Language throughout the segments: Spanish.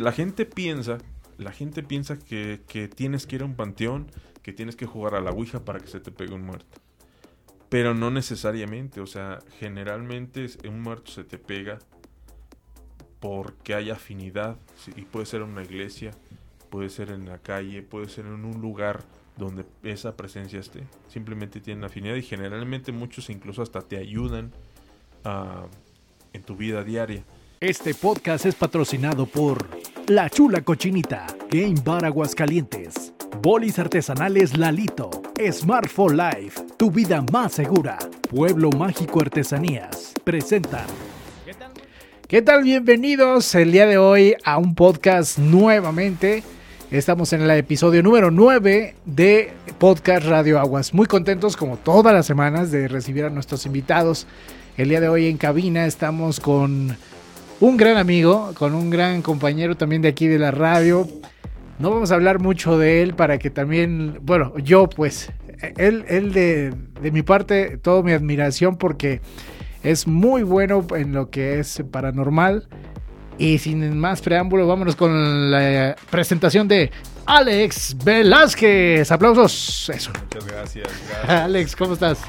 La gente piensa, la gente piensa que, que tienes que ir a un panteón, que tienes que jugar a la Ouija para que se te pegue un muerto. Pero no necesariamente, o sea, generalmente un muerto se te pega porque hay afinidad, y puede ser en una iglesia, puede ser en la calle, puede ser en un lugar donde esa presencia esté. Simplemente tienen afinidad y generalmente muchos incluso hasta te ayudan en tu vida diaria. Este podcast es patrocinado por La Chula Cochinita, Game Bar Aguascalientes, Bolis Artesanales Lalito, Smartphone Life, tu vida más segura, Pueblo Mágico Artesanías, presentan. ¿Qué tal? Bienvenidos el día de hoy a un podcast nuevamente. Estamos en el episodio número 9 de Podcast Radio Aguas. Muy contentos como todas las semanas de recibir a nuestros invitados. El día de hoy en cabina estamos con un gran amigo, con un gran compañero también de aquí de la radio. No vamos a hablar mucho de él para que también, bueno, yo pues, él, él de, de mi parte, toda mi admiración porque es muy bueno en lo que es paranormal y sin más preámbulo, vámonos con la presentación de Alex Velázquez. Aplausos. Eso. Muchas gracias, Alex, ¿cómo estás?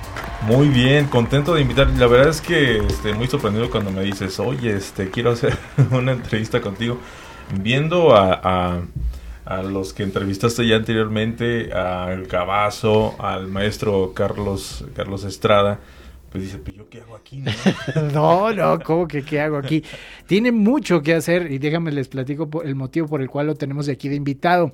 Muy bien, contento de invitar. La verdad es que estoy muy sorprendido cuando me dices, oye, este, quiero hacer una entrevista contigo. Viendo a, a, los que entrevistaste ya anteriormente, al Cabazo, al maestro Carlos, Carlos Estrada pues dice, pues yo qué hago aquí, ¿no? no, ¿cómo que qué hago aquí? Tiene mucho que hacer y déjame les platico el motivo por el cual lo tenemos de aquí de invitado.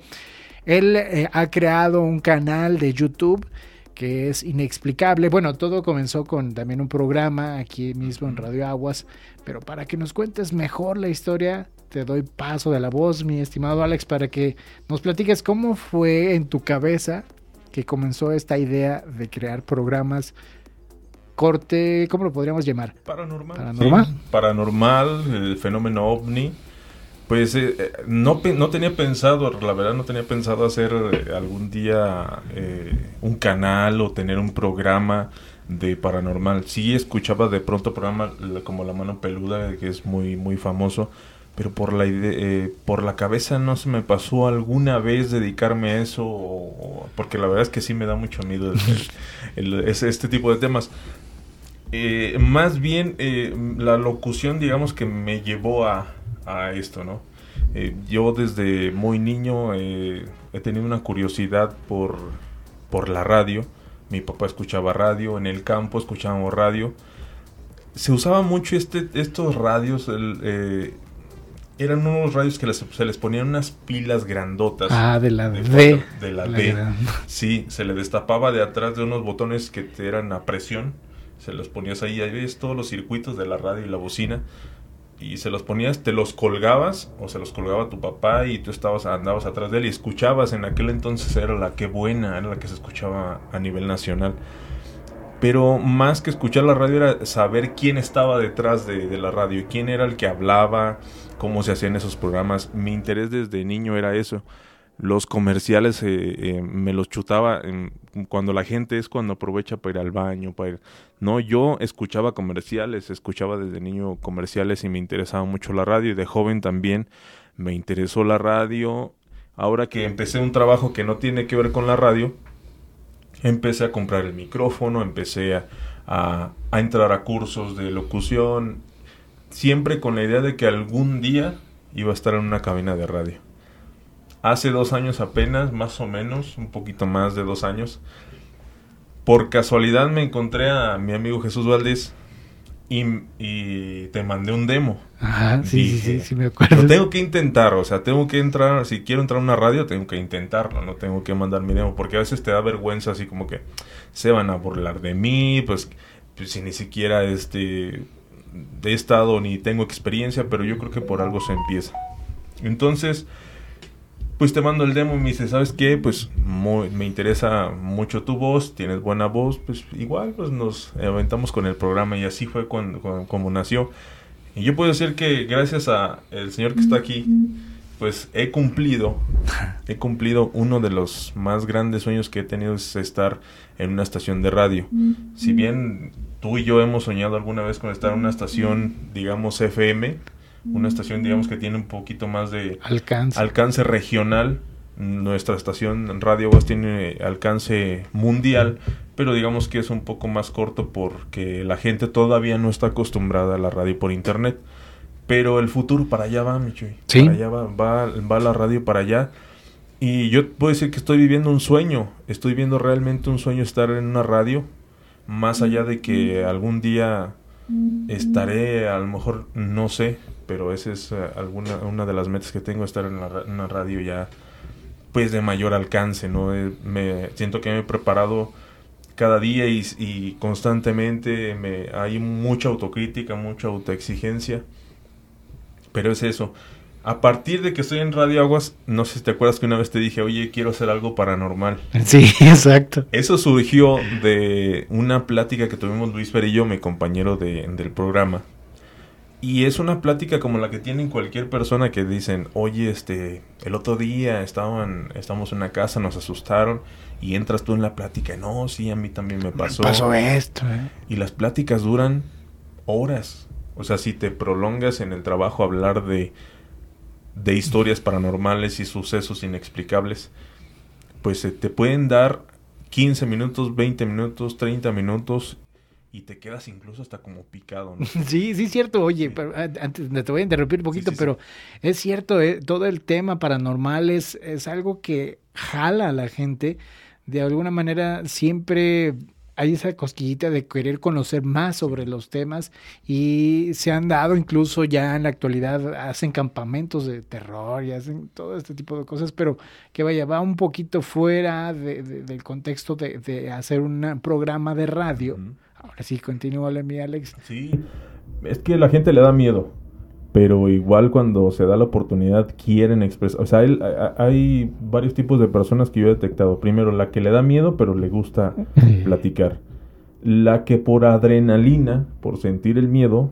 Él eh, ha creado un canal de YouTube que es inexplicable. Bueno, todo comenzó con también un programa aquí mismo en Radio Aguas, pero para que nos cuentes mejor la historia, te doy paso de la voz, mi estimado Alex, para que nos platiques cómo fue en tu cabeza que comenzó esta idea de crear programas corte, ¿cómo lo podríamos llamar? Paranormal. Paranormal. paranormal, el fenómeno ovni. Pues eh, eh, no, no tenía pensado, la verdad no tenía pensado hacer eh, algún día un canal o tener un programa de paranormal. Sí escuchaba de pronto programa como La Mano Peluda, que es muy, muy famoso, pero por la, por la cabeza no se me pasó alguna vez dedicarme a eso, porque la verdad es que sí me da mucho miedo este tipo de temas. Eh, más bien eh, la locución, digamos que me llevó a, esto, ¿no? Eh, yo desde muy niño he tenido una curiosidad por, por la radio. Mi papá escuchaba radio, en el campo escuchábamos radio. Se usaba mucho este, estos radios, eran unos radios que se les ponían unas pilas grandotas. Ah, de la D. De la, D. Sí, se le destapaba de atrás de unos botones que eran a presión se los ponías ahí, ahí ves todos los circuitos de la radio y la bocina y se los ponías, te los colgabas o se los colgaba tu papá y tú estabas andabas atrás de él y escuchabas en aquel entonces era la que buena, era la que se escuchaba a nivel nacional. Pero más que escuchar la radio era saber quién estaba detrás de, de la radio, quién era el que hablaba, cómo se hacían esos programas. Mi interés desde niño era eso los comerciales eh, eh, me los chutaba cuando la gente es cuando aprovecha para ir al baño, para ir... No, yo escuchaba comerciales, escuchaba desde niño comerciales y me interesaba mucho la radio y de joven también me interesó la radio. Ahora que empecé un trabajo que no tiene que ver con la radio, empecé a comprar el micrófono, empecé a, a, a entrar a cursos de locución, siempre con la idea de que algún día iba a estar en una cabina de radio hace dos años apenas, más o menos, un poquito más de dos años, por casualidad me encontré a mi amigo Jesús Valdés y, te mandé un demo. Ajá, sí, sí, sí, me acuerdo. Lo tengo que intentar, o sea, tengo que entrar, si quiero entrar a una radio, tengo que intentarlo, no tengo que mandar mi demo, porque a veces te da vergüenza así como que se van a burlar de mí, pues, pues si ni siquiera este he estado ni tengo experiencia, pero yo creo que por algo se empieza. Entonces, pues te mando el demo y me dice, ¿sabes qué? Pues me interesa mucho tu voz, tienes buena voz, pues igual pues nos aventamos con el programa y así fue cuando, como nació. Y yo puedo decir que gracias a el señor que está aquí, pues he cumplido, he cumplido uno de los más grandes sueños que he tenido es estar en una estación de radio. Si bien tú y yo hemos soñado alguna vez con estar en una estación, digamos FM, una estación digamos que tiene un poquito más de alcance, alcance regional. Nuestra estación Radio Aguas tiene alcance mundial, pero digamos que es un poco más corto porque la gente todavía no está acostumbrada a la radio por internet. Pero el futuro para allá va, mi ¿Sí? Para allá va, va, va la radio para allá. Y yo puedo decir que estoy viviendo un sueño. Estoy viendo realmente un sueño estar en una radio. Más allá de que algún día estaré, a lo mejor, no sé, pero esa es eh, alguna una de las metas que tengo, estar en, una radio ya pues de mayor alcance, ¿no? Eh, me siento que me he preparado cada día y, y constantemente me, hay mucha autocrítica, mucha autoexigencia, pero es eso. A partir de que estoy en Radio Aguas, no sé si te acuerdas que una vez te dije, oye, quiero hacer algo paranormal. Sí, exacto. Eso surgió de una plática que tuvimos Luis yo, mi compañero de, del programa. Y es una plática como la que tienen cualquier persona que dicen, oye, este, el otro día estaban, estamos en una casa, nos asustaron, y entras tú en la plática, no, sí, a mí también me pasó. Me pasó esto, ¿eh? Y las pláticas duran horas. O sea, si te prolongas en el trabajo a hablar de, de historias paranormales y sucesos inexplicables, pues se te pueden dar 15 minutos, 20 minutos, 30 minutos y te quedas incluso hasta como picado. ¿no? Sí, sí, cierto. Oye, pero, antes te voy a interrumpir un poquito, sí, sí, pero es cierto, eh, todo el tema paranormal es, es algo que jala a la gente. De alguna manera siempre hay esa cosquillita de querer conocer más sobre los temas y se han dado incluso ya en la actualidad, hacen campamentos de terror y hacen todo este tipo de cosas, pero que vaya, va un poquito fuera de, de, del contexto de, de, hacer un programa de radio. Uh -huh. Ahora sí, continúale mi Alex. Sí, es que la gente le da miedo, pero igual cuando se da la oportunidad quieren expresar. O sea, hay, hay, varios tipos de personas que yo he detectado. Primero, la que le da miedo, pero le gusta platicar. La que por adrenalina, por sentir el miedo,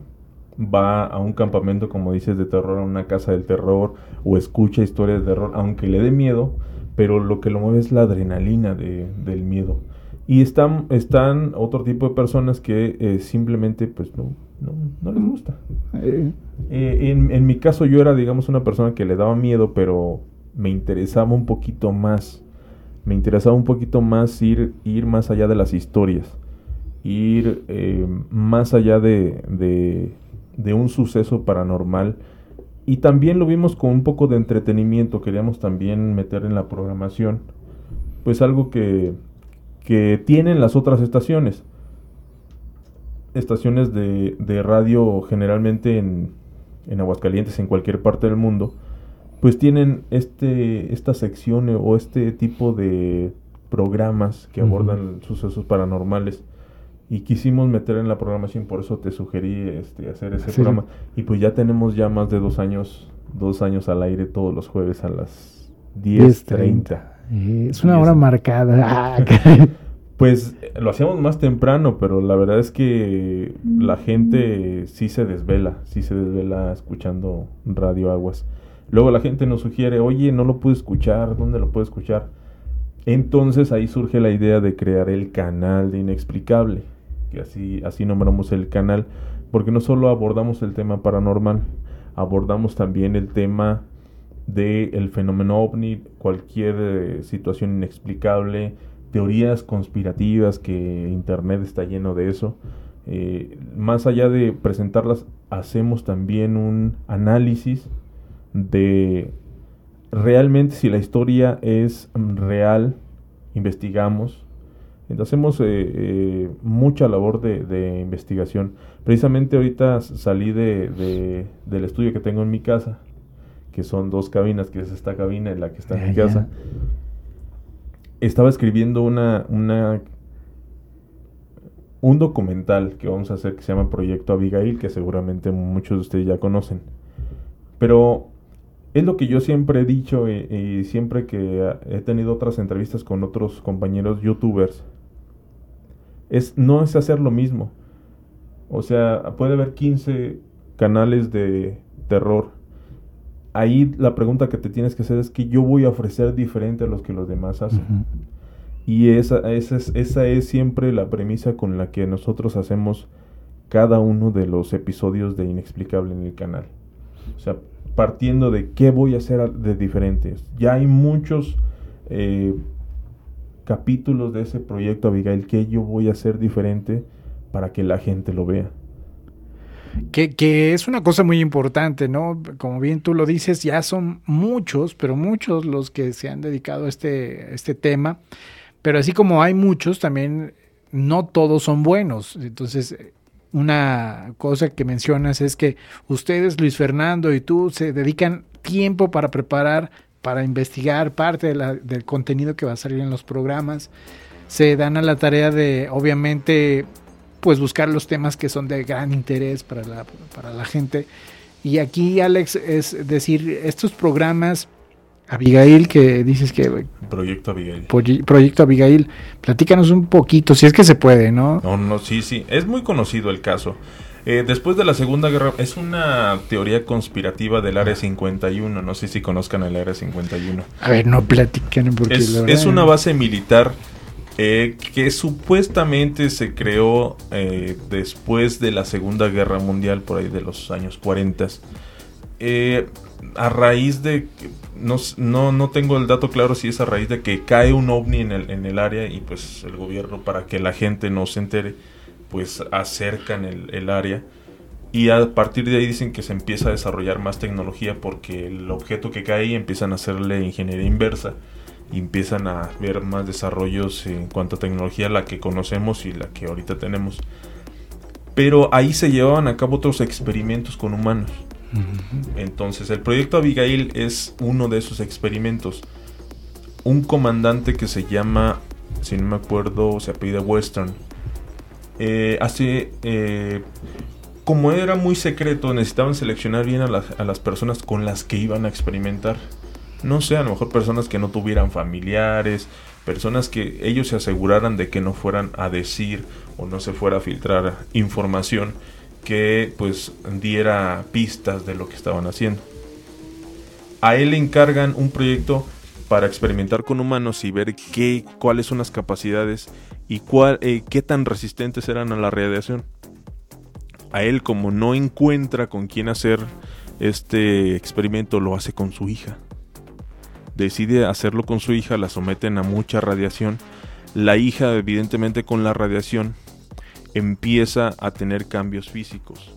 va a un campamento, como dices, de terror, a una casa del terror, o escucha historias de terror, aunque le dé miedo, pero lo que lo mueve es la adrenalina de, del miedo. Y están, están otro tipo de personas que eh, simplemente pues no, no, no, les gusta. Eh, en, en, mi caso yo era digamos una persona que le daba miedo, pero me interesaba un poquito más. Me interesaba un poquito más ir, ir más allá de las historias. Ir eh, más allá de, de, de un suceso paranormal. Y también lo vimos con un poco de entretenimiento. Queríamos también meter en la programación. Pues algo que, que tienen las otras estaciones. Estaciones de, de radio generalmente en, en, Aguascalientes, en cualquier parte del mundo, pues tienen este, esta sección o este tipo de programas que uh -huh. abordan sucesos paranormales. Y quisimos meter en la programación, por eso te sugerí este, hacer ese sí. programa. Y pues ya tenemos ya más de dos años, dos años al aire todos los jueves a las 10.30. Es una hora marcada. Ah, pues lo hacíamos más temprano, pero la verdad es que la gente sí se desvela, sí se desvela escuchando Radio Aguas. Luego la gente nos sugiere, oye, no lo puedo escuchar, ¿dónde lo puedo escuchar? Entonces ahí surge la idea de crear el canal de Inexplicable, que así, así nombramos el canal, porque no solo abordamos el tema paranormal, abordamos también el tema del el fenómeno ovni, cualquier eh, situación inexplicable, teorías conspirativas que Internet está lleno de eso. Eh, más allá de presentarlas, hacemos también un análisis de realmente si la historia es real, investigamos. Entonces hacemos eh, mucha labor de, de, investigación. Precisamente ahorita salí de, de, del estudio que tengo en mi casa que son dos cabinas, que es esta cabina en la que está en mi casa. Estaba escribiendo una, una un documental que vamos a hacer que se llama Proyecto Abigail, que seguramente muchos de ustedes ya conocen. Pero es lo que yo siempre he dicho y, y siempre que he tenido otras entrevistas con otros compañeros youtubers, es no es hacer lo mismo. O sea, puede haber 15 canales de terror ahí la pregunta que te tienes que hacer es que yo voy a ofrecer diferente a los que los demás hacen. Uh -huh. Y esa, esa, es, esa es siempre la premisa con la que nosotros hacemos cada uno de los episodios de Inexplicable en el canal. O sea, partiendo de qué voy a hacer de diferente. Ya hay muchos eh, capítulos de ese proyecto, Abigail, que yo voy a hacer diferente para que la gente lo vea. Que, que, es una cosa muy importante, ¿no? Como bien tú lo dices, ya son muchos, pero muchos los que se han dedicado a este, este tema. Pero así como hay muchos, también no todos son buenos. Entonces, una cosa que mencionas es que ustedes, Luis Fernando y tú, se dedican tiempo para preparar, para investigar parte del contenido que va a salir en los programas. Se dan a la tarea de, obviamente, pues buscar los temas que son de gran interés para la, para la gente. Y aquí, Alex, es decir, estos programas Abigail, que dices que... Proyecto Abigail. Proyecto Abigail. Platícanos un poquito, si es que se puede, ¿no? No, no, sí, sí. Es muy conocido el caso. Eh, después de la Segunda Guerra, es una teoría conspirativa del Área 51. No sé si conozcan el Área 51. A ver, no platican porque es, es una base militar eh, que supuestamente se creó eh, después de la Segunda Guerra Mundial, por ahí de los años 40. Eh, a raíz de no, no, no tengo el dato claro si es a raíz de que cae un ovni en el, en el área y pues el gobierno para que la gente no se entere pues acercan el, el área y a partir de ahí dicen que se empieza a desarrollar más tecnología porque el objeto que cae empiezan a hacerle ingeniería inversa y empiezan a ver más desarrollos en cuanto a tecnología la que conocemos y la que ahorita tenemos pero ahí se llevaban a cabo otros experimentos con humanos entonces, el proyecto Abigail es uno de esos experimentos. Un comandante que se llama, si no me acuerdo, se apellida Western. Eh, hace, eh, como era muy secreto, necesitaban seleccionar bien a las, a las personas con las que iban a experimentar. No sé, a lo mejor personas que no tuvieran familiares, personas que ellos se aseguraran de que no fueran a decir o no se fuera a filtrar información que pues diera pistas de lo que estaban haciendo. A él le encargan un proyecto para experimentar con humanos y ver qué, cuáles son las capacidades y cuál, eh, qué tan resistentes eran a la radiación. A él como no encuentra con quién hacer este experimento, lo hace con su hija. Decide hacerlo con su hija, la someten a mucha radiación. La hija evidentemente con la radiación empieza a tener cambios físicos.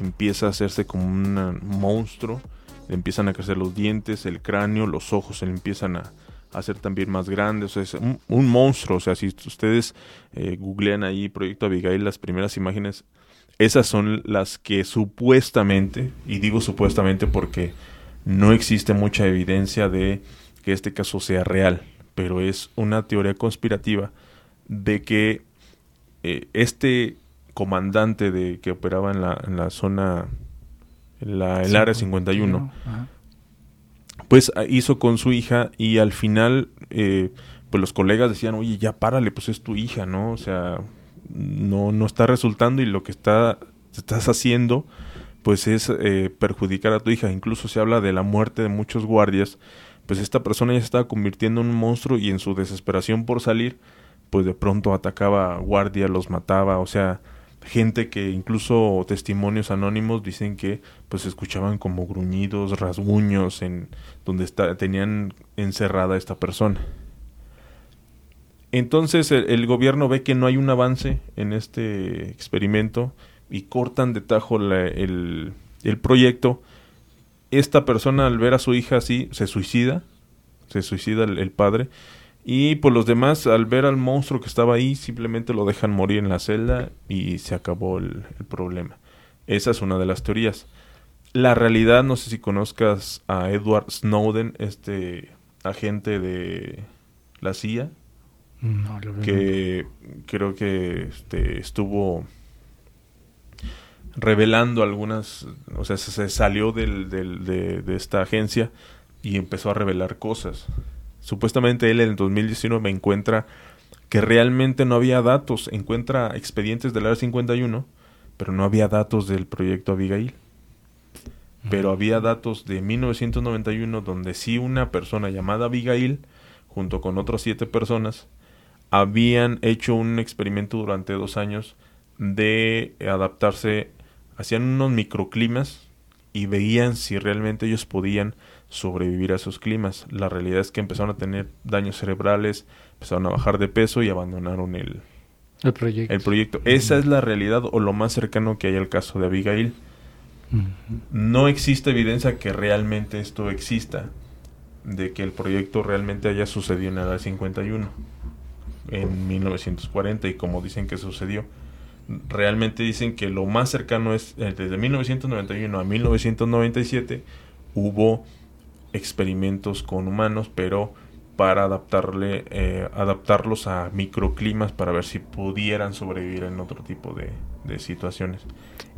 Empieza a hacerse como un monstruo. Le empiezan a crecer los dientes, el cráneo, los ojos se le empiezan a, hacer también más grandes. es un, monstruo. O sea, si ustedes eh, googlean ahí Proyecto Abigail, las primeras imágenes, esas son las que supuestamente, y digo supuestamente porque no existe mucha evidencia de que este caso sea real, pero es una teoría conspirativa de que eh, este comandante de que operaba en la, en la zona, en la, el área 51, pues ah, hizo con su hija y al final, eh, pues los colegas decían, oye, ya párale, pues es tu hija, ¿no? O sea, no, no está resultando y lo que está, estás haciendo, pues es eh, perjudicar a tu hija. Incluso se habla de la muerte de muchos guardias, pues esta persona ya se estaba convirtiendo en un monstruo y en su desesperación por salir, pues de pronto atacaba guardia, los mataba, o sea, gente que incluso testimonios anónimos dicen que pues escuchaban como gruñidos, rasguños en donde está, tenían encerrada a esta persona. Entonces el, gobierno ve que no hay un avance en este experimento y cortan de tajo el, el proyecto. Esta persona al ver a su hija así se suicida, se suicida el padre y pues los demás, al ver al monstruo que estaba ahí, simplemente lo dejan morir en la celda y se acabó el, problema. Esa es una de las teorías. La realidad, no sé si conozcas a Edward Snowden, este agente de la CIA, no, que creo que este, estuvo revelando algunas, o sea, se, salió del, del, de, de esta agencia y empezó a revelar cosas. Supuestamente él en el 2019 encuentra que realmente no había datos, encuentra expedientes del Área 51, pero no había datos del proyecto Abigail. Pero había datos de 1991 donde sí una persona llamada Abigail, junto con otras siete personas, habían hecho un experimento durante dos años de adaptarse, hacían unos microclimas y veían si realmente ellos podían sobrevivir a esos climas. La realidad es que empezaron a tener daños cerebrales, empezaron a bajar de peso y abandonaron el, el proyecto. El proyecto. Esa es la realidad o lo más cercano que hay al caso de Abigail. No existe evidencia que realmente esto exista, de que el proyecto realmente haya sucedido en la 51 en 1940 y como dicen que sucedió. Realmente dicen que lo más cercano es eh, desde 1991 a 1997 hubo experimentos con humanos, pero para adaptarle, eh, adaptarlos a microclimas para ver si pudieran sobrevivir en otro tipo de, de situaciones.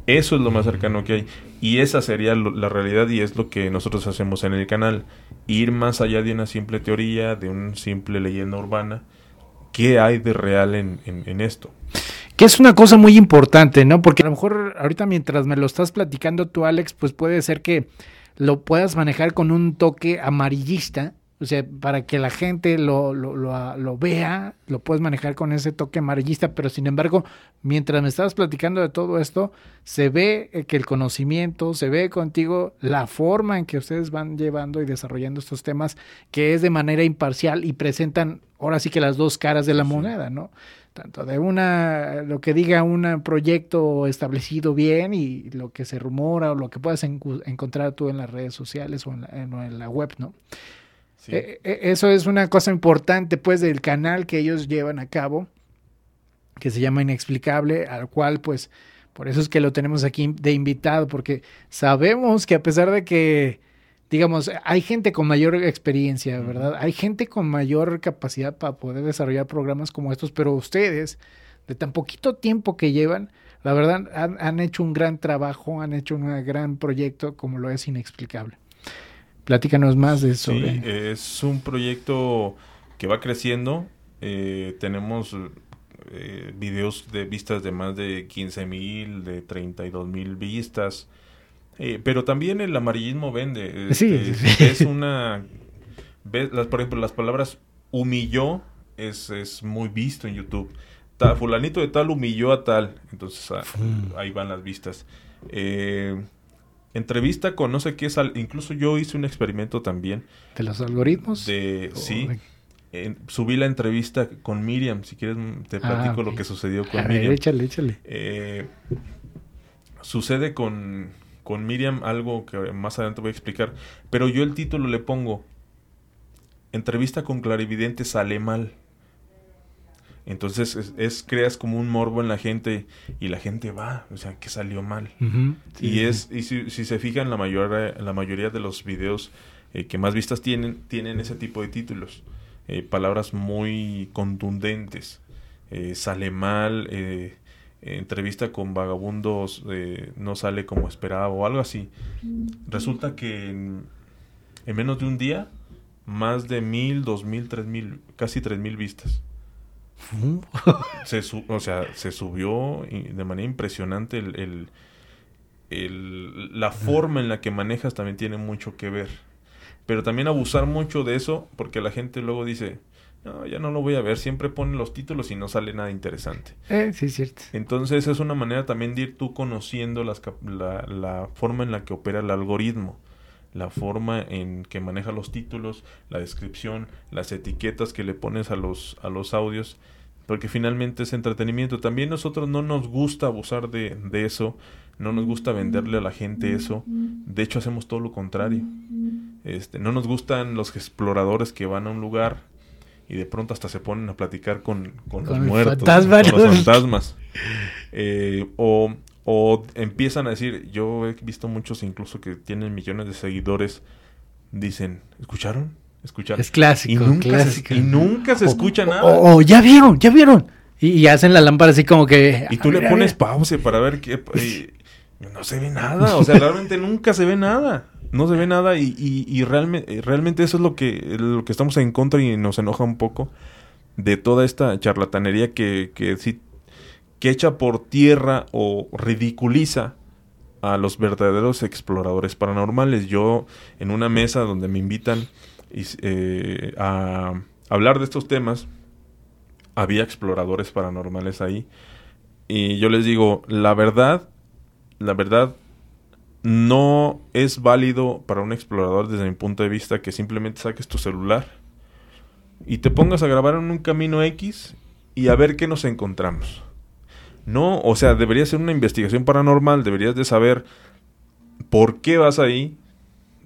Eso es lo más cercano que hay. Y esa sería la realidad y es lo que nosotros hacemos en el canal. Ir más allá de una simple teoría, de una simple leyenda urbana. ¿Qué hay de real en, en, esto? Que es una cosa muy importante, ¿no? Porque a lo mejor ahorita mientras me lo estás platicando tú, Alex, pues puede ser que lo puedas manejar con un toque amarillista o sea, para que la gente lo, lo, lo, vea, lo puedes manejar con ese toque amarillista, pero sin embargo, mientras me estabas platicando de todo esto, se ve eh, que el conocimiento, se ve contigo la forma en que ustedes van llevando y desarrollando estos temas, que es de manera imparcial y presentan ahora sí que las dos caras de la moneda, ¿no? Tanto de una, lo que diga un proyecto establecido bien y lo que se rumora o lo que puedas encontrar tú en las redes sociales o en la, en la web, ¿no? Eh, eh, eso es una cosa importante, pues, del canal que ellos llevan a cabo, que se llama Inexplicable, al cual, pues, por eso es que lo tenemos aquí de invitado, porque sabemos que a pesar de que, digamos, hay gente con mayor experiencia, ¿verdad? Hay gente con mayor capacidad para poder desarrollar programas como estos, pero ustedes, de tan poquito tiempo que llevan, la verdad, han, han hecho un gran trabajo, han hecho un gran proyecto como lo es Inexplicable. Platícanos más de eso. Sí, es un proyecto que va creciendo. Eh, tenemos eh, videos de vistas de más de 15 mil, de 32 mil vistas. Eh, pero también el amarillismo vende. sí, este, Es una... Ves, las, por ejemplo, las palabras humilló es, es muy visto en YouTube. fulanito de tal humilló a tal. Entonces ah, ahí van las vistas. Eh, entrevista con no sé qué, sal incluso yo hice un experimento también. ¿De los algoritmos? De, sí. subí la entrevista con Miriam, si quieres te ah, platico lo que sucedió con Miriam. Échale, échale. Eh, sucede con, con Miriam algo que más adelante voy a explicar, pero yo el título le pongo Entrevista con clarividente sale mal. Entonces es, creas como un morbo en la gente y la gente va, o sea, que salió mal. y es y si, se fijan la mayor la mayoría de los videos eh, que más vistas tienen tienen ese tipo de títulos, eh, palabras muy contundentes. Eh, sale mal, entrevista con vagabundos no sale como esperaba o algo así. Resulta que en, en menos de un día más de mil, dos mil, tres mil, casi tres mil vistas se o sea, se subió de manera impresionante el, la forma en la que manejas también tiene mucho que ver. Pero también abusar mucho de eso, porque la gente luego dice, no, ya no lo voy a ver, siempre ponen los títulos y no sale nada interesante. Eh, sí, cierto. Entonces es una manera también de ir tú conociendo las, la, la forma en la que opera el algoritmo la forma en que maneja los títulos, la descripción, las etiquetas que le pones a los, a los audios, porque finalmente es entretenimiento. También nosotros no nos gusta abusar de, de eso, no nos gusta venderle a la gente eso, de hecho hacemos todo lo contrario. Este, no nos gustan los exploradores que van a un lugar y de pronto hasta se ponen a platicar con, con, los muertos, con los fantasmas. Eh, o o empiezan a decir, yo he visto muchos incluso que tienen millones de seguidores, dicen, ¿escucharon? ¿Escucharon? Es clásico. Y nunca, Se, y nunca se escucha nada. O, ya vieron, ya vieron. Y, hacen la lámpara así como que... Y tú le pones pause para ver qué... no se ve nada, o sea, realmente nunca se ve nada. No se ve nada y, y, realmente, realmente eso es lo que, lo que estamos en contra y nos enoja un poco de toda esta charlatanería que, que que echa por tierra o ridiculiza a los verdaderos exploradores paranormales. Yo en una mesa donde me invitan eh, a hablar de estos temas, había exploradores paranormales ahí. Y yo les digo, la verdad, la verdad, no es válido para un explorador desde mi punto de vista que simplemente saques tu celular y te pongas a grabar en un camino X y a ver qué nos encontramos. No, o sea, debería ser una investigación paranormal, deberías de saber por qué vas ahí.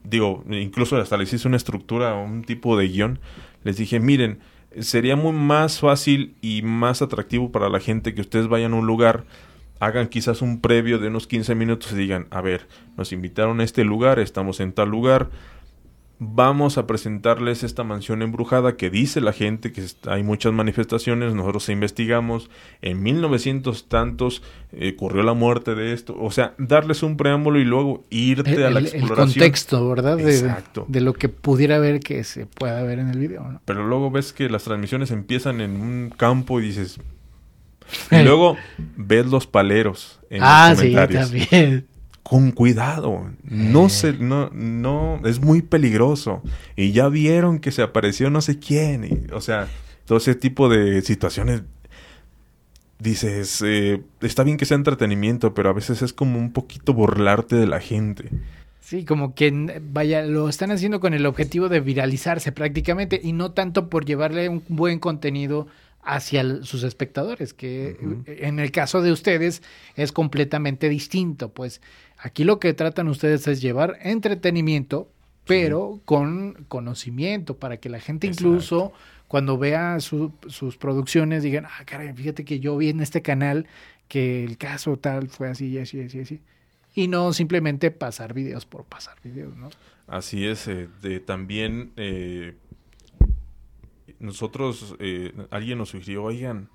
Digo, incluso hasta les hice una estructura, un tipo de guion. Les dije, miren, sería muy más fácil y más atractivo para la gente que ustedes vayan a un lugar, hagan quizás un previo de unos 15 minutos y digan, a ver, nos invitaron a este lugar, estamos en tal lugar, vamos a presentarles esta mansión embrujada que dice la gente que hay muchas manifestaciones, nosotros investigamos, en 1900 tantos eh, ocurrió la muerte de esto, o sea, darles un preámbulo y luego irte a la exploración. El contexto, ¿verdad? De, Exacto. De, lo que pudiera ver que se pueda ver en el video, ¿no? Pero luego ves que las transmisiones empiezan en un campo y dices... Y luego ves los paleros en ah, los comentarios. Sí, también con cuidado. No eh. se, no, no, es muy peligroso. Y ya vieron que se apareció no sé quién. o sea, todo ese tipo de situaciones. Dices, eh, está bien que sea entretenimiento, pero a veces es como un poquito burlarte de la gente. Sí, como que vaya, lo están haciendo con el objetivo de viralizarse prácticamente y no tanto por llevarle un buen contenido hacia sus espectadores, que en el caso de ustedes es completamente distinto, pues Aquí lo que tratan ustedes es llevar entretenimiento, pero con conocimiento, para que la gente incluso cuando vea sus producciones digan, ah, caray, fíjate que yo vi en este canal que el caso tal fue así, y así, así, así. Y no simplemente pasar videos por pasar videos, ¿no? Así es, eh, de, también eh, nosotros, eh, alguien nos sugirió, oigan,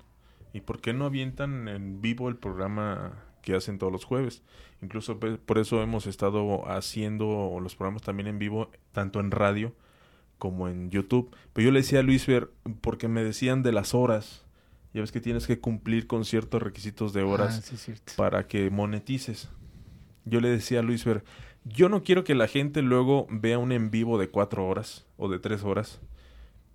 ¿y por qué no avientan en vivo el programa que hacen todos los jueves. Incluso por eso hemos estado haciendo los programas también en vivo, tanto en radio como en YouTube. Pero yo le decía a Luis Ver, porque me decían de las horas. Ya ves que tienes que cumplir con ciertos requisitos de horas ah, para que monetices. Yo le decía a Luis Ver, yo no quiero que la gente luego vea un en vivo de cuatro horas o de tres horas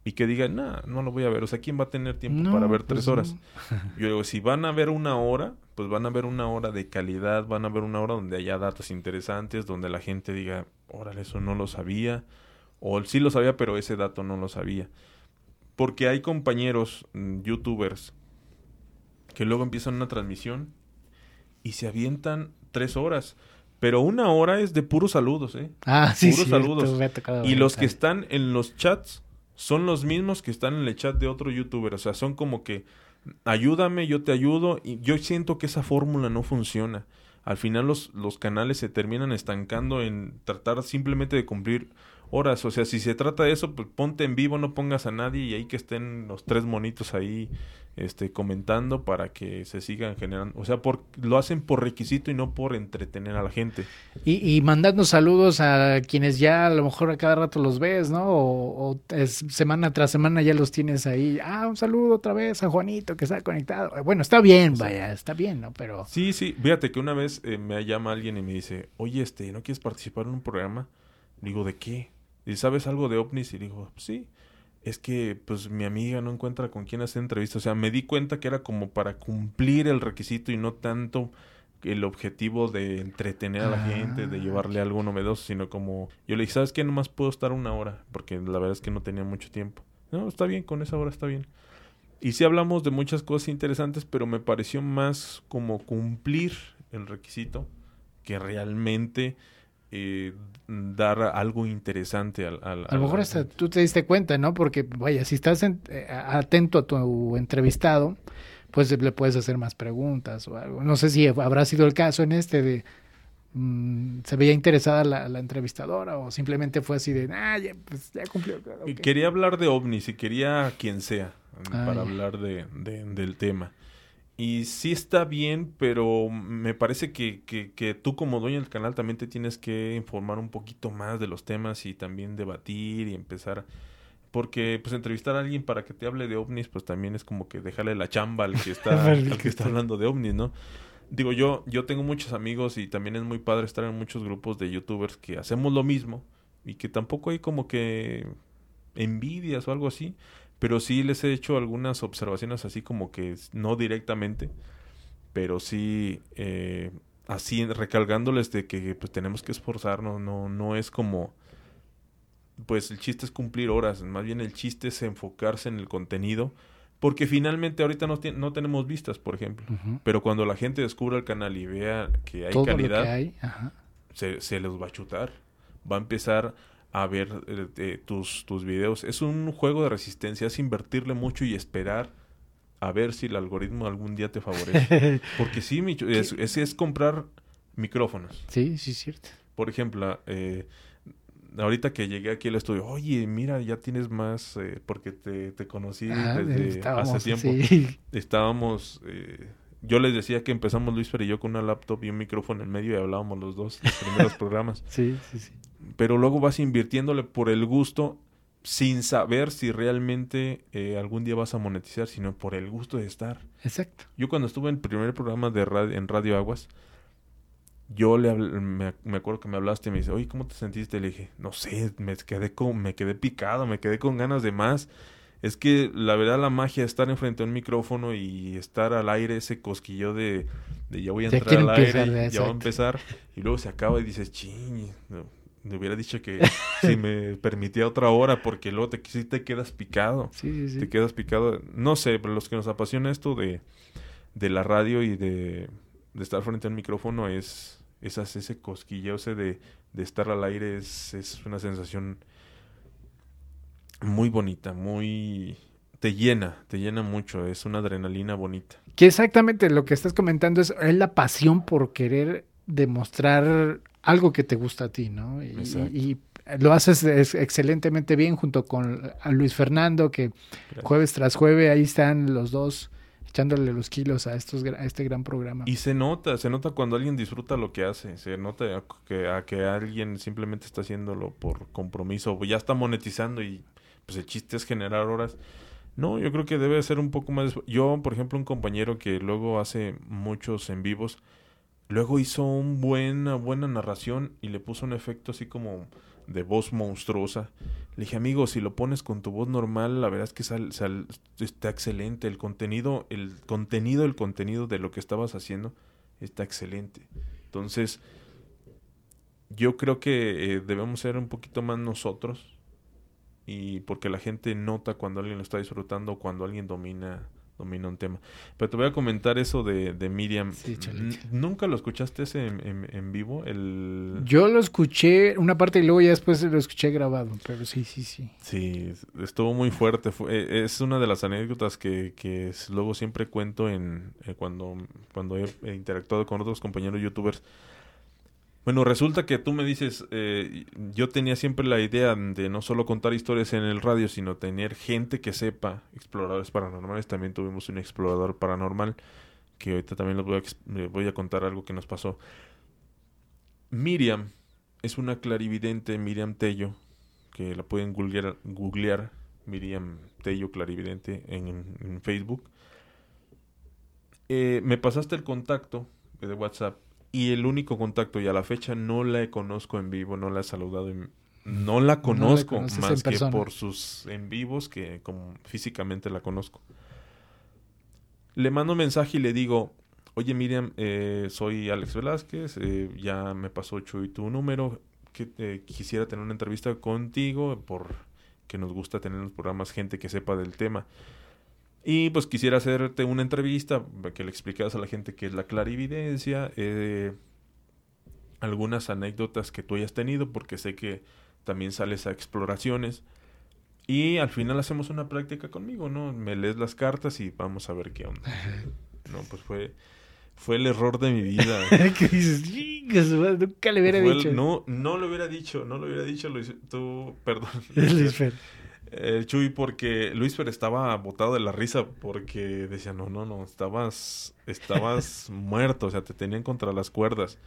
y que digan, no, no lo voy a ver. O sea, ¿quién va a tener tiempo para ver tres pues horas? Yo digo, si van a ver una hora, pues van a ver una hora de calidad, van a ver una hora donde haya datos interesantes, donde la gente diga, órale, eso no lo sabía, o sí lo sabía, pero ese dato no lo sabía. Porque hay compañeros, mm, youtubers, que luego empiezan una transmisión y se avientan tres horas. Pero una hora es de puros saludos, ¿eh? Ah, sí, puros saludos. Y los que están en los chats son los mismos que están en el chat de otro youtuber. O sea, son como que ayúdame, yo te ayudo. Y yo siento que esa fórmula no funciona. Al final los, los canales se terminan estancando en tratar simplemente de cumplir horas. O sea, si se trata de eso, pues ponte en vivo, no pongas a nadie y ahí que estén los tres monitos ahí este, comentando para que se sigan generando. O sea, por, lo hacen por requisito y no por entretener a la gente. Y, y mandando saludos a quienes ya a lo mejor a cada rato los ves, ¿no? O, semana tras semana ya los tienes ahí. Ah, un saludo otra vez a Juanito que está conectado. Bueno, está bien, vaya, está bien, ¿no? Pero... Sí, sí, fíjate que una vez eh, me llama alguien y me dice, oye, este, ¿no quieres participar en un programa? Digo, ¿de qué? ¿Y sabes algo de ovnis? Y digo, sí es que pues mi amiga no encuentra con quién hacer entrevista. O sea, me di cuenta que era como para cumplir el requisito y no tanto el objetivo de entretener a la gente, de llevarle ah, algo novedoso, sino como yo le dije, ¿sabes qué? Nomás puedo estar una hora, porque la verdad es que no tenía mucho tiempo. No, está bien, con esa hora está bien. Y sí hablamos de muchas cosas interesantes, pero me pareció más como cumplir el requisito que realmente eh, dar algo interesante al... a lo mejor hasta tú te diste cuenta, ¿no? Porque, vaya, si estás eh, atento a tu entrevistado, pues le puedes hacer más preguntas o algo. No sé si habrá sido el caso en este de... Mm, ¿Se veía interesada la, entrevistadora o simplemente fue así de, ah, ya, pues ya cumplió? Quería hablar de ovnis y quería quien sea para hablar de, del tema. Y sí está bien, pero me parece que, que, tú como dueño del canal también te tienes que informar un poquito más de los temas y también debatir y empezar... Porque pues entrevistar a alguien para que te hable de ovnis, pues también es como que dejarle la chamba al que está, al que está hablando de ovnis, ¿no? Digo, yo, yo tengo muchos amigos y también es muy padre estar en muchos grupos de youtubers que hacemos lo mismo y que tampoco hay como que envidias o algo así pero sí les he hecho algunas observaciones así como que no directamente, pero sí eh, así recalgándoles de que pues tenemos que esforzarnos, no, no es como pues el chiste es cumplir horas, más bien el chiste es enfocarse en el contenido, porque finalmente ahorita no, no tenemos vistas, por ejemplo, pero cuando la gente descubra el canal y vea que hay calidad, Se, se les va a chutar, va a empezar a ver eh, tus, tus videos. Es un juego de resistencia, es invertirle mucho y esperar a ver si el algoritmo algún día te favorece. Porque sí, es, es, es, comprar micrófonos. Sí, sí, cierto. Por ejemplo, eh, ahorita que llegué aquí al estudio, oye, mira, ya tienes más, eh, porque te, te conocí ah, desde hace tiempo. Estábamos, eh, yo les decía que empezamos Luis Fer y yo con una laptop y un micrófono en medio y hablábamos los dos, los primeros programas. Sí, sí, sí. Pero luego vas invirtiéndole por el gusto sin saber si realmente eh, algún día vas a monetizar, sino por el gusto de estar. Exacto. Yo cuando estuve en el primer programa de radio, en Radio Aguas, yo le me, me, acuerdo que me hablaste y me dice, oye, ¿cómo te sentiste? Le dije, no sé, me quedé, con, me quedé picado, me quedé con ganas de más. Es que la verdad la magia de estar enfrente a un micrófono y estar al aire, ese cosquillo de, de ya voy a entrar al aire, ya va a empezar, y luego se acaba y dices, ching, me hubiera dicho que si me permitía otra hora, porque luego te, si te quedas picado. Sí, sí, sí. Te quedas picado. No sé, pero los que nos apasiona esto de, de la radio y de, de estar frente al micrófono es, esas, ese cosquilleo ese de, de estar al aire es, es una sensación muy bonita, muy... te llena, te llena mucho, es una adrenalina bonita. Que exactamente lo que estás comentando es, es la pasión por querer demostrar algo que te gusta a ti, ¿no? Y, lo haces excelentemente bien junto con Luis Fernando, que jueves tras jueves ahí están los dos echándole los kilos a estos a este gran programa. Y se nota, se nota cuando alguien disfruta lo que hace, se nota que a que alguien simplemente está haciéndolo por compromiso, ya está monetizando y pues el chiste es generar horas. No, yo creo que debe ser un poco más. Yo, por ejemplo, un compañero que luego hace muchos en vivos, Luego hizo un buena, buena narración y le puso un efecto así como de voz monstruosa. Le dije, amigo, si lo pones con tu voz normal, la verdad es que sal, está excelente. El contenido, el contenido, el contenido de lo que estabas haciendo está excelente. Entonces, yo creo que eh, debemos ser un poquito más nosotros. Y porque la gente nota cuando alguien lo está disfrutando, cuando alguien domina domina un tema. Pero te voy a comentar eso de, de Miriam. ¿Nunca lo escuchaste ese en, vivo? El... Yo lo escuché una parte y luego ya después lo escuché grabado, pero sí, sí, sí. Sí, estuvo muy fuerte. E, es una de las anécdotas que, que luego siempre cuento en eh, cuando, cuando he interactuado con otros compañeros youtubers bueno, resulta que tú me dices, eh, yo tenía siempre la idea de no solo contar historias en el radio, sino tener gente que sepa exploradores paranormales. También tuvimos un explorador paranormal, que ahorita también les voy a, voy a contar algo que nos pasó. Miriam es una clarividente, Miriam Tello, que la pueden googlear, googlear Miriam Tello Clarividente en, Facebook. Eh, me pasaste el contacto de WhatsApp y el único contacto y a la fecha no la conozco en vivo, no la he saludado, no la conozco más que por sus en vivos que como físicamente la conozco. Le mando un mensaje y le digo, oye Miriam, eh, soy Alex Velázquez, eh, ya me pasó Chuy tu número, que eh, quisiera tener una entrevista contigo por que nos gusta tener en los programas gente que sepa del tema. Y pues quisiera hacerte una entrevista que le explicaras a la gente qué es la clarividencia, eh, algunas anécdotas que tú hayas tenido, porque sé que también sales a exploraciones. Y al final hacemos una práctica conmigo, ¿no? Me lees las cartas y vamos a ver qué onda. No, pues fue, fue el error de mi vida. ¿Qué dices? Nunca le hubiera dicho. no, no lo hubiera dicho, no lo hubiera dicho. Lo tú, perdón. El Chuy, porque Luis Fer estaba botado de la risa porque decía, no, no, no, estabas, estabas muerto, o sea, te tenían contra las cuerdas.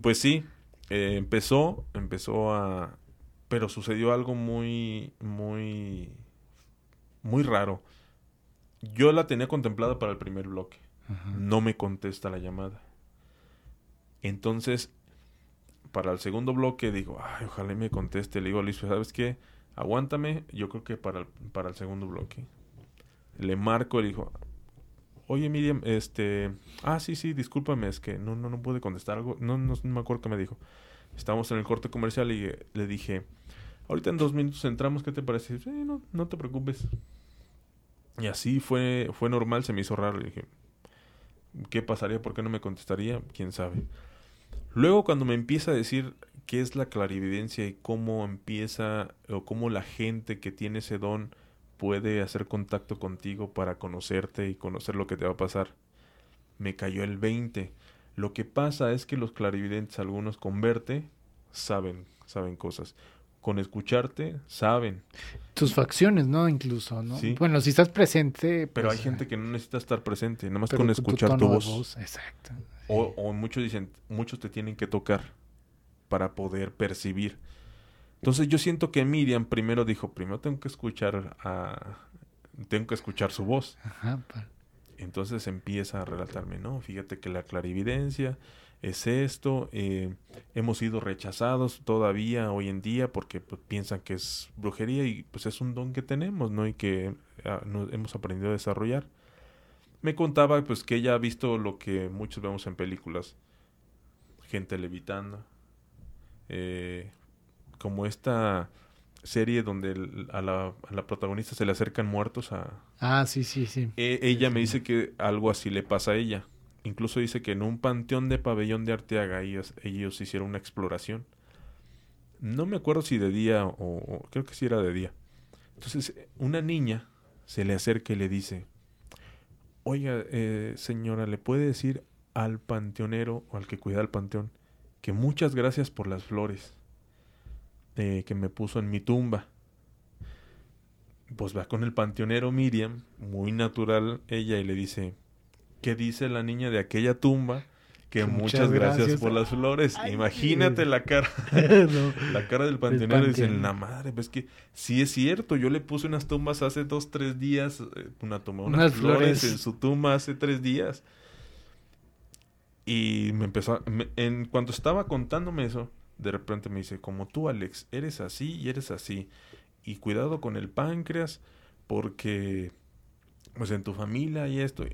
Pues sí, eh, empezó, empezó a... Pero sucedió algo muy, muy, muy raro. Yo la tenía contemplada para el primer bloque. No me contesta la llamada. Entonces, para el segundo bloque digo, ay, ojalá me conteste. Le digo a Luis, ¿sabes qué? Aguántame, yo creo que para el, para el segundo bloque. Le marco y dijo, oye Miriam, este, ah, sí, sí, discúlpame, es que no, no, no pude contestar algo, no, no, me acuerdo qué me dijo. Estábamos en el corte comercial y eh, le dije, ahorita en dos minutos entramos, ¿qué te parece? No, no te preocupes. Y así fue, fue normal, se me hizo raro, le dije, ¿qué pasaría? ¿Por qué no me contestaría? ¿Quién sabe? Luego cuando me empieza a decir qué es la clarividencia y cómo empieza o cómo la gente que tiene ese don puede hacer contacto contigo para conocerte y conocer lo que te va a pasar. Me cayó el 20. Lo que pasa es que los clarividentes, algunos con verte, saben, saben cosas. Con escucharte, saben. Tus facciones, ¿no? Incluso, ¿no? Bueno, si estás presente. Pero hay pues, gente que no necesita estar presente, nada más con escuchar tu, voz. Exacto. O, o muchos dicen, muchos te tienen que tocar para poder percibir. Entonces yo siento que Miriam primero dijo, primero tengo que escuchar a... tengo que escuchar su voz. Entonces empieza a relatarme, no, fíjate que la clarividencia es esto, eh, hemos sido rechazados todavía hoy en día porque pues, piensan que es brujería y pues es un don que tenemos, ¿no? Y que ah, hemos aprendido a desarrollar. Me contaba pues que ella ha visto lo que muchos vemos en películas, gente levitando, eh, como esta serie donde a, la, protagonista se le acercan muertos a... Ah, sí, sí, sí. E, ella me dice que algo así le pasa a ella. Incluso dice que en un panteón de pabellón de Arteaga ellos, ellos hicieron una exploración. No me acuerdo si de día o, creo que sí era de día. Entonces una niña se le acerca y le dice, oiga, eh, señora, ¿le puede decir al panteonero o al que cuida el panteón que muchas gracias por las flores? que me puso en mi tumba. Pues va con el panteonero Miriam, muy natural ella, y le dice, ¿qué dice la niña de aquella tumba? Que muchas, gracias, por las flores. Imagínate la cara. La cara del panteonero. dice la madre, pues que sí es cierto. Yo le puse unas tumbas hace dos, tres días. Eh, una tumba, unas, flores. en su tumba hace tres días. Y me empezó, en cuanto estaba contándome eso, de repente me dice, como tú Alex, eres así y eres así. Y cuidado con el páncreas porque pues en tu familia y esto.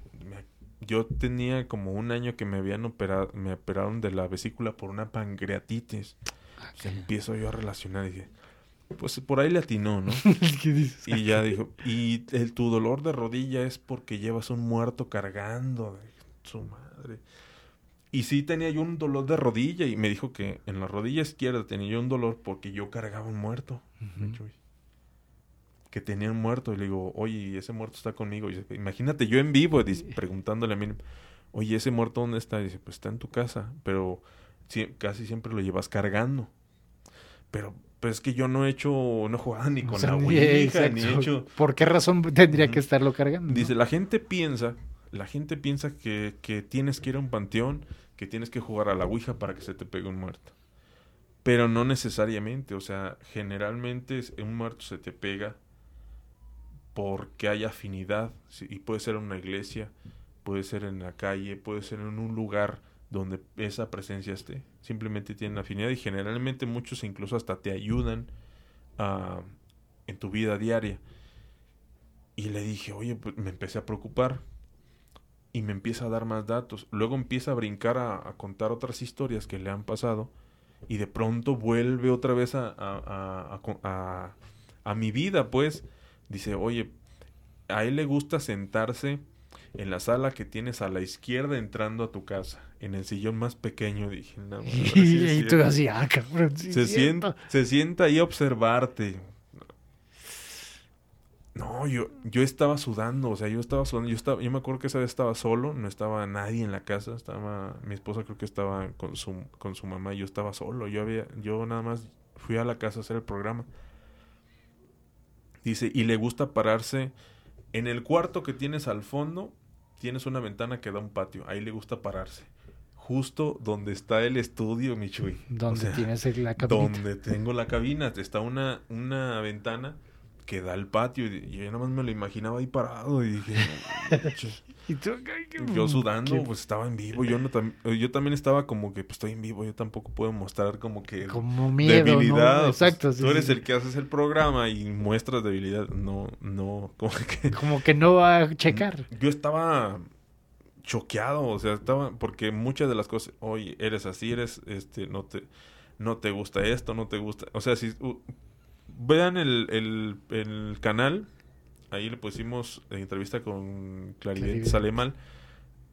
Yo tenía como un año que me habían operado, me operaron de la vesícula por una pancreatitis. Ah, empiezo yo a relacionar y dije, pues por ahí le atinó, ¿no? Y ya dijo, y el, tu dolor de rodilla es porque llevas un muerto cargando. Su madre. Y sí tenía yo un dolor de rodilla y me dijo que en la rodilla izquierda tenía yo un dolor porque yo cargaba un muerto. Que tenía un muerto. Y le digo, oye, ese muerto está conmigo. Y imagínate yo en vivo preguntándole a mí, oye, ese muerto dónde está? Y dice, pues está en tu casa, pero casi siempre lo llevas cargando. Pero pues es que yo no he hecho, no he jugado ni con la Ouija, ni he hecho... ¿Por qué razón tendría que estarlo cargando? Dice, la gente piensa la gente piensa que, que, tienes que ir a un panteón, que tienes que jugar a la Ouija para que se te pegue un muerto. Pero no necesariamente, o sea, generalmente un muerto se te pega porque hay afinidad, y puede ser en una iglesia, puede ser en la calle, puede ser en un lugar donde esa presencia esté. Simplemente tienen afinidad y generalmente muchos incluso hasta te ayudan a, en tu vida diaria. Y le dije, oye, pues me empecé a preocupar y me empieza a dar más datos. Luego empieza a brincar a, contar otras historias que le han pasado y de pronto vuelve otra vez a, a, a, mi vida, pues. Dice, oye, a él le gusta sentarse en la sala que tienes a la izquierda entrando a tu casa, en el sillón más pequeño, dije. No, y tú así, ah, se, sienta, se sienta ahí a observarte. No, yo, yo estaba sudando, o sea, yo estaba sudando, yo estaba, yo me acuerdo que esa vez estaba solo, no estaba nadie en la casa, estaba, mi esposa creo que estaba con su, con su mamá, y yo estaba solo, yo había, yo nada más fui a la casa a hacer el programa. Dice, y le gusta pararse en el cuarto que tienes al fondo, tienes una ventana que da un patio, ahí le gusta pararse. Justo donde está el estudio, Michui. Donde tienes la cabina. Donde tengo la cabina, está una, una ventana que da el patio y, yo nada más me lo imaginaba ahí parado y dije ¿Y yo sudando pues estaba en vivo yo no yo también estaba como que pues estoy en vivo yo tampoco puedo mostrar como que como miedo, debilidad pues, exacto tú eres el que haces el programa y muestras debilidad no no como que como que no va a checar. Yo estaba choqueado, o sea, estaba, porque muchas de las cosas, oye, eres así, eres, este, no te, no te gusta esto, no te gusta, o sea, si, vean el, el, el canal, ahí le pusimos entrevista con Claridad Salemal,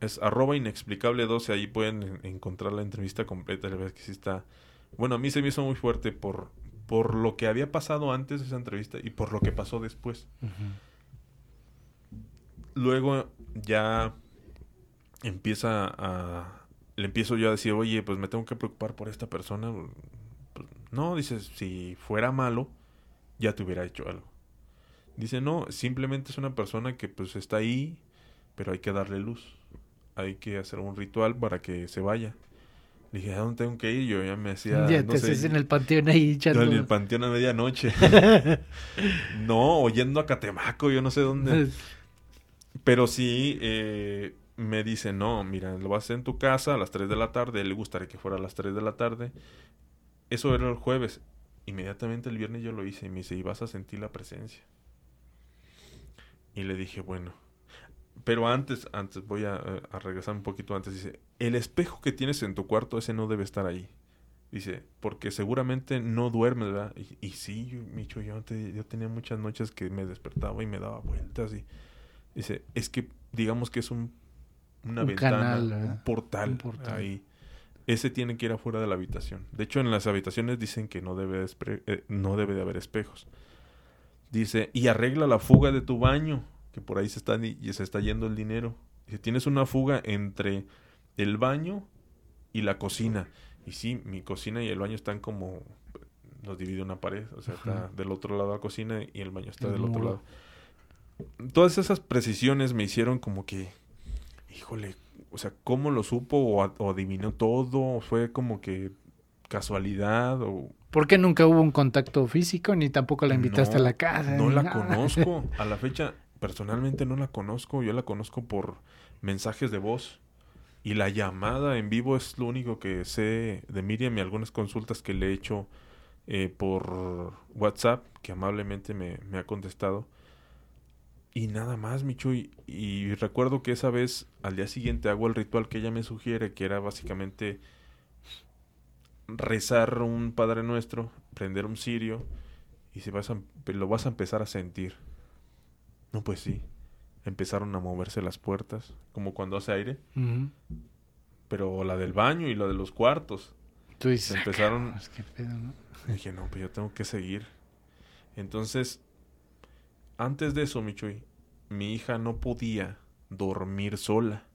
es arroba inexplicable 12, ahí pueden encontrar la entrevista completa, la verdad que sí está, bueno, a mí se me hizo muy fuerte por, por lo que había pasado antes de esa entrevista y por lo que pasó después. Luego ya empieza a... Le empiezo yo a decir, oye, pues me tengo que preocupar por esta persona. Pues, no, dices, si fuera malo, ya te hubiera hecho algo. Dice, no, simplemente es una persona que pues está ahí, pero hay que darle luz. Hay que hacer un ritual para que se vaya. Le dije, ¿a dónde tengo que ir? Yo ya me hacía. Ya te haces en el panteón ahí echando. En el panteón a medianoche. no, oyendo a Catemaco, yo no sé dónde. Pero sí, eh, me dice, no, mira, lo vas a hacer en tu casa a las 3 de la tarde, le gustaría que fuera a las 3 de la tarde. Eso era el jueves. Inmediatamente el viernes yo lo hice y me dice, y vas a sentir la presencia. Y le dije, bueno. Pero antes, antes, voy a, eh, a regresar un poquito antes. Dice, el espejo que tienes en tu cuarto, ese no debe estar ahí. Dice, porque seguramente no duermes, ¿verdad? Y, sí, yo, Micho, yo, yo tenía muchas noches que me despertaba y me daba vueltas. Y dice, es que digamos que es un una ventana, un, portal ahí. Ese tiene que ir afuera de la habitación. De hecho, en las habitaciones dicen que no debe, eh, no debe de haber espejos. Dice, y arregla la fuga de tu baño, que por ahí se está, y se está yendo el dinero. si tienes una fuga entre el baño y la cocina. Y sí, mi cocina y el baño están como... Nos divide una pared. O sea, está del otro lado la cocina y el baño está del otro lado. Todas esas precisiones me hicieron como que híjole, o sea, ¿cómo lo supo o, adivinó todo? ¿Fue como que casualidad o...? ¿Por qué nunca hubo un contacto físico ni tampoco la invitaste a la casa? No la conozco. A la fecha, personalmente no la conozco. Yo la conozco por mensajes de voz. Y la llamada en vivo es lo único que sé de Miriam y algunas consultas que le he hecho eh, por WhatsApp, que amablemente me, me ha contestado. Y nada más, Micho. Y, recuerdo que esa vez, al día siguiente, hago el ritual que ella me sugiere, que era básicamente rezar un Padre Nuestro, prender un cirio, y se vas a, lo vas a empezar a sentir. No, pues sí. Empezaron a moverse las puertas, como cuando hace aire. Pero la del baño y la de los cuartos. Tú dices, empezaron. Dije, no, pues yo tengo que seguir. Entonces, antes de eso, Michoy, mi hija no podía dormir sola.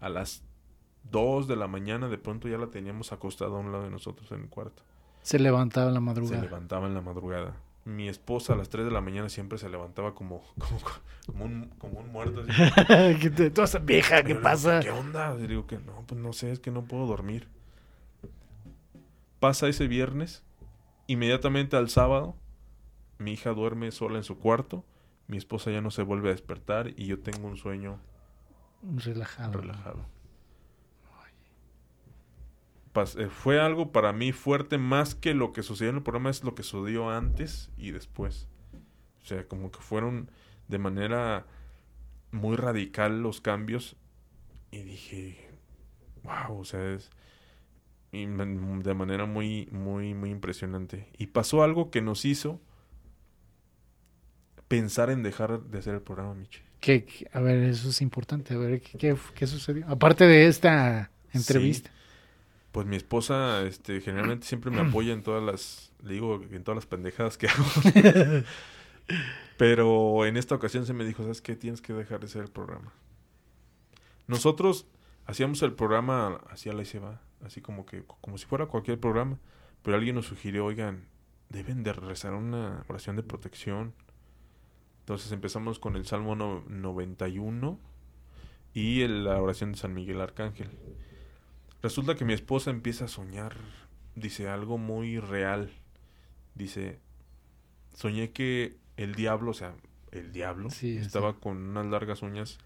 A las 2 de la mañana de pronto ya la teníamos acostada a un lado de nosotros en el cuarto. Se levantaba en la madrugada. Se levantaba en la madrugada. Mi esposa a las 3 de la mañana siempre se levantaba como, como, un, como un muerto. ¿Qué vieja, ¿qué pasa? ¿Qué onda? Y digo que no, pues no sé, es que no puedo dormir. Pasa ese viernes, inmediatamente al sábado, mi hija duerme sola en su cuarto mi esposa ya no se vuelve a despertar y yo tengo un sueño relajado. relajado. Eh, fue algo para mí fuerte más que lo que sucedió en el programa, es lo que sucedió antes y después. O sea, como que fueron de manera muy radical los cambios y dije, wow, o sea, es de manera muy, muy, muy impresionante. Y pasó algo que nos hizo pensar en dejar de hacer el programa, Michi. Que, a ver, eso es importante. A ver, ¿qué, qué, sucedió? Aparte de esta entrevista. pues mi esposa, este, generalmente siempre me apoya en todas las, le digo, en todas las pendejadas que hago. Pero en esta ocasión se me dijo, ¿sabes qué? Tienes que dejar de hacer el programa. Nosotros hacíamos el programa hacia la y va, así como que, como si fuera cualquier programa. Pero alguien nos sugirió, oigan, deben de rezar una oración de protección entonces empezamos con el Salmo 91 y la oración de San Miguel Arcángel. Resulta que mi esposa empieza a soñar, dice algo muy real. Dice, soñé que el diablo, o sea, el diablo, estaba con unas largas uñas.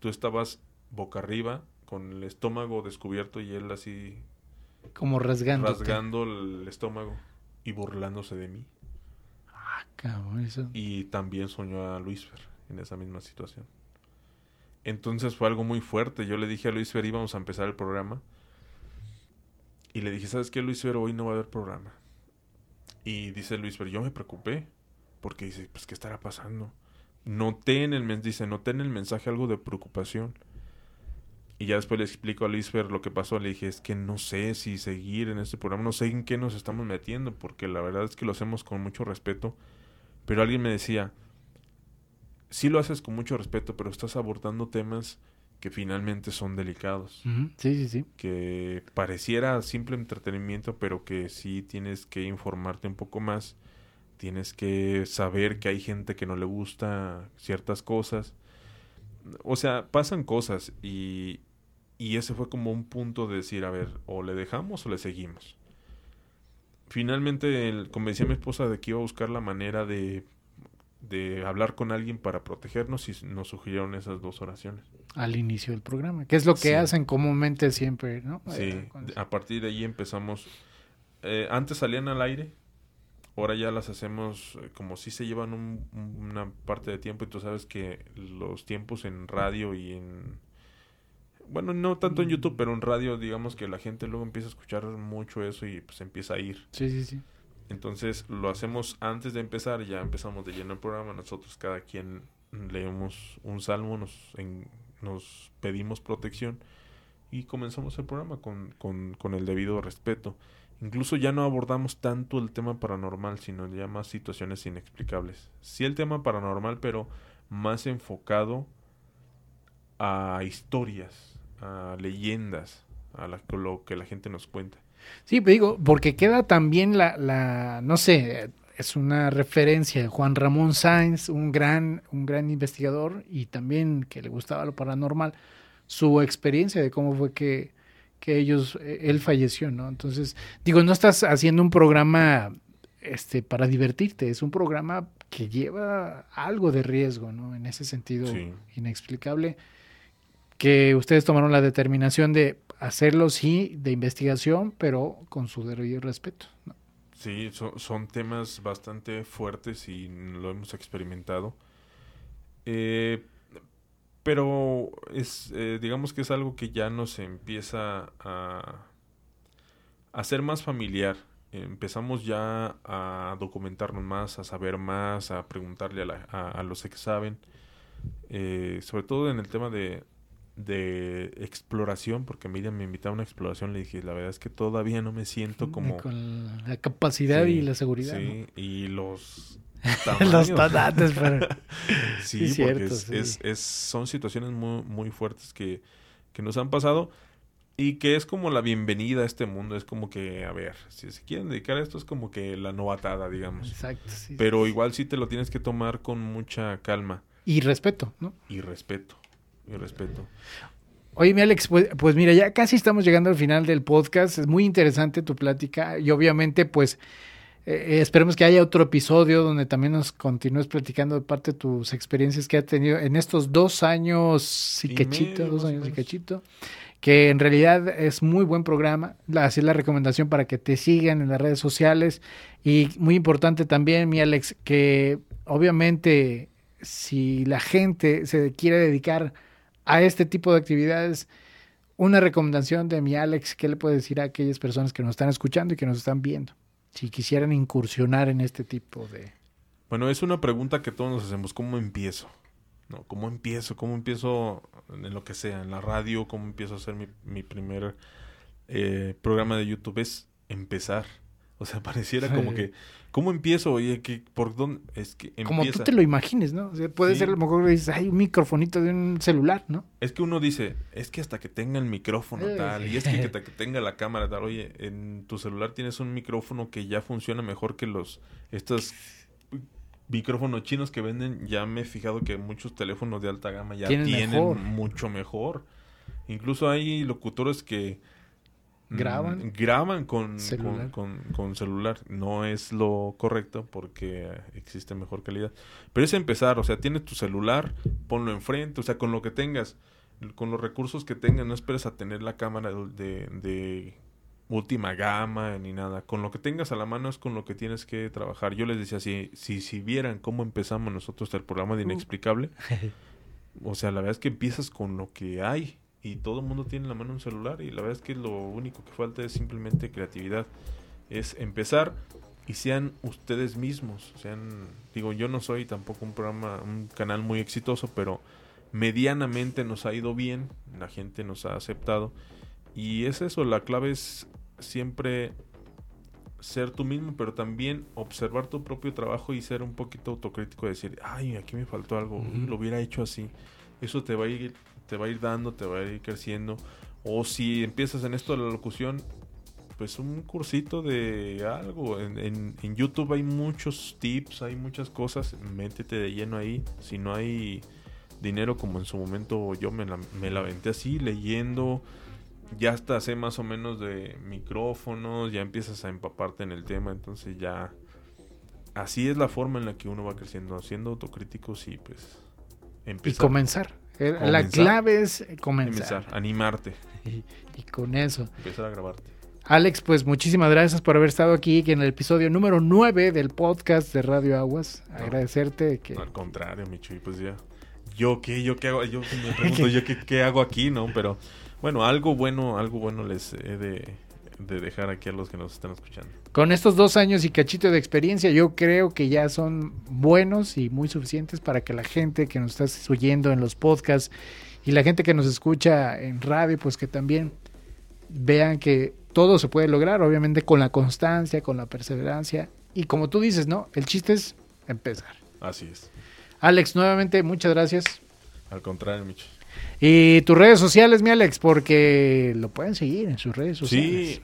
Tú estabas boca arriba, con el estómago descubierto y él así... Como rasgando. Rasgando el estómago y burlándose de mí. Y también soñó a Luisfer en esa misma situación. Entonces fue algo muy fuerte. Yo le dije a Luis Fer, íbamos a empezar el programa. Y le dije, ¿sabes qué, Luis Fer? Hoy no va a haber programa. Y dice Luis Fer, yo me preocupé. Porque dice, pues, ¿qué estará pasando? Noté en el, dice, noté en el mensaje algo de preocupación. Y ya después le explico a Luis Fer lo que pasó. Le dije, es que no sé si seguir en este programa, no sé en qué nos estamos metiendo, porque la verdad es que lo hacemos con mucho respeto. Pero alguien me decía, sí lo haces con mucho respeto, pero estás abordando temas que finalmente son delicados. Sí, sí, sí. Que pareciera simple entretenimiento, pero que sí tienes que informarte un poco más. Tienes que saber que hay gente que no le gusta ciertas cosas. O sea, pasan cosas y, y ese fue como un punto de decir, a ver, o le dejamos o le seguimos. Finalmente convencí a mi esposa de que iba a buscar la manera de, de hablar con alguien para protegernos y nos sugirieron esas dos oraciones. Al inicio del programa, que es lo que hacen comúnmente siempre, ¿no? Sí, eh, a partir de ahí empezamos. Eh, antes salían al aire, ahora ya las hacemos eh, como si se llevan una parte de tiempo y tú sabes que los tiempos en radio y en bueno, no tanto en mm. YouTube, pero en radio, digamos que la gente luego empieza a escuchar mucho eso y pues empieza a ir. Sí, sí, sí. Entonces lo hacemos antes de empezar, ya empezamos de lleno el programa, nosotros cada quien leemos un salmo, nos, nos pedimos protección y comenzamos el programa con, con, con el debido respeto. Incluso ya no abordamos tanto el tema paranormal, sino ya más situaciones inexplicables. Sí el tema paranormal, pero más enfocado a historias, a leyendas, a lo que la gente nos cuenta. Sí, pero digo, porque queda también la, la, no sé, es una referencia de Juan Ramón Sáenz, un gran, un gran investigador y también que le gustaba lo paranormal, su experiencia de cómo fue que, que ellos, él falleció, ¿no? Entonces, digo, no estás haciendo un programa este, para divertirte, es un programa que lleva algo de riesgo, ¿no? En ese sentido inexplicable que ustedes tomaron la determinación de hacerlo, sí, de investigación, pero con su debido respeto. Sí, son temas bastante fuertes y lo hemos experimentado. Eh, pero es, eh, digamos que es algo que ya nos empieza a, a ser más familiar. Empezamos ya a documentarnos más, a saber más, a preguntarle a, los que saben. Eh, sobre todo en el tema de, de exploración, porque Miriam me invitaba a una exploración, le dije, la verdad es que todavía no me siento como... Con la capacidad y la seguridad. Sí, y los... los tanates, pero... sí, porque es, es, son situaciones muy, muy fuertes que, que nos han pasado y que es como la bienvenida a este mundo, es como que, a ver, si se quieren dedicar a esto es como que la novatada, digamos. Exacto, Pero igual sí te lo tienes que tomar con mucha calma. Y respeto, ¿no? Y respeto mi respeto. Oye, mi Alex, pues, pues, mira, ya casi estamos llegando al final del podcast. Es muy interesante tu plática y obviamente, pues, eh, eh, esperemos que haya otro episodio donde también nos continúes platicando de parte de tus experiencias que ha tenido en estos dos años y, cachito, dos años y cachito, que en realidad es muy buen programa. Así es la recomendación para que te sigan en las redes sociales y muy importante también, mi Alex, que obviamente si la gente se quiere dedicar a este tipo de actividades, una recomendación de mi Alex, ¿qué le puede decir a aquellas personas que nos están escuchando y que nos están viendo? Si quisieran incursionar en este tipo de... Bueno, es una pregunta que todos nos hacemos, ¿cómo empiezo? ¿No? ¿Cómo empiezo? ¿Cómo empiezo en lo que sea, en la radio? ¿Cómo empiezo a hacer mi, mi primer eh, programa de YouTube? Es empezar. O sea, pareciera como que ¿Cómo empiezo? Oye, que ¿por dónde? Es que empieza. Como tú te lo imagines, ¿no? O sea, puede ser a lo mejor dices, hay un microfonito de un celular, ¿no? Es que uno dice, es que hasta que tenga el micrófono tal, y es que hasta que tenga la cámara tal, oye, en tu celular tienes un micrófono que ya funciona mejor que los, estos micrófonos chinos que venden, ya me he fijado que muchos teléfonos de alta gama ya tienen mucho mejor. Incluso hay locutores que ¿Graban? graban con celular. Con, celular. No es lo correcto porque existe mejor calidad. Pero es empezar, o sea, tienes tu celular, ponlo enfrente, o sea, con lo que tengas, con los recursos que tengas, no esperes a tener la cámara de, de última gama ni nada. Con lo que tengas a la mano es con lo que tienes que trabajar. Yo les decía, si, si, si vieran cómo empezamos nosotros el programa de uh. Inexplicable, o sea, la verdad es que empiezas con lo que hay y todo el mundo tiene en la mano un celular y la verdad es que lo único que falta es simplemente creatividad. Es empezar y sean ustedes mismos. Sean, digo, yo no soy tampoco un programa, un canal muy exitoso, pero medianamente nos ha ido bien, la gente nos ha aceptado y es eso, la clave es siempre ser tú mismo, pero también observar tu propio trabajo y ser un poquito autocrítico, decir, ay, aquí me faltó algo, lo hubiera hecho así. Eso te va a ir, te va a ir dando, te va a ir creciendo. O si empiezas en esto de la locución, pues un cursito de algo. En, en, YouTube hay muchos tips, hay muchas cosas. Métete de lleno ahí. Si no hay dinero como en su momento yo me la, me la aventé así, leyendo, ya hasta sé más o menos de micrófonos, ya empiezas a empaparte en el tema, entonces ya así es la forma en la que uno va creciendo, siendo autocríticos y pues empezar. Y comenzar. Eh, la clave es comenzar. animarte. Y, con eso. Empezar a grabarte. Alex, pues muchísimas gracias por haber estado aquí en el episodio número 9 del podcast de Radio Aguas. Agradecerte que... Al contrario, Micho, pues ya. ¿Yo qué? ¿Yo qué hago? Yo me pregunto, ¿yo qué, qué hago aquí? ¿No? Pero bueno, algo bueno, algo bueno les he de, dejar aquí a los que nos están escuchando. Con estos dos años y cachito de experiencia, yo creo que ya son buenos y muy suficientes para que la gente que nos está oyendo en los podcasts y la gente que nos escucha en radio, pues que también vean que todo se puede lograr, obviamente con la constancia, con la perseverancia. Y como tú dices, ¿no? El chiste es empezar. Así es. Alex, nuevamente, muchas gracias. Al contrario, Micho. Y tus redes sociales, mi Alex, porque lo pueden seguir en sus redes sociales. Sí,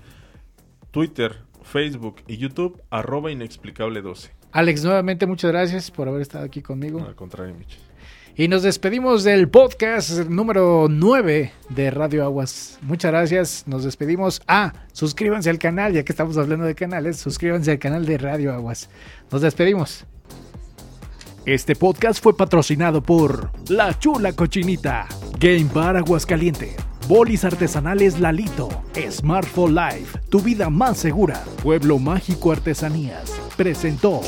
Twitter, Facebook y YouTube, arroba inexplicable12. Alex, nuevamente muchas gracias por haber estado aquí conmigo. al contrario, Micho. Y nos despedimos del podcast número 9 de Radio Aguas. Muchas gracias. Nos despedimos. Ah, suscríbanse al canal, ya que estamos hablando de canales, suscríbanse al canal de Radio Aguas. Nos despedimos. Este podcast fue patrocinado por La Chula Cochinita, Game Bar Aguascaliente, Bolis Artesanales Lalito, Smartphone Life, tu vida más segura, Pueblo Mágico Artesanías, presentó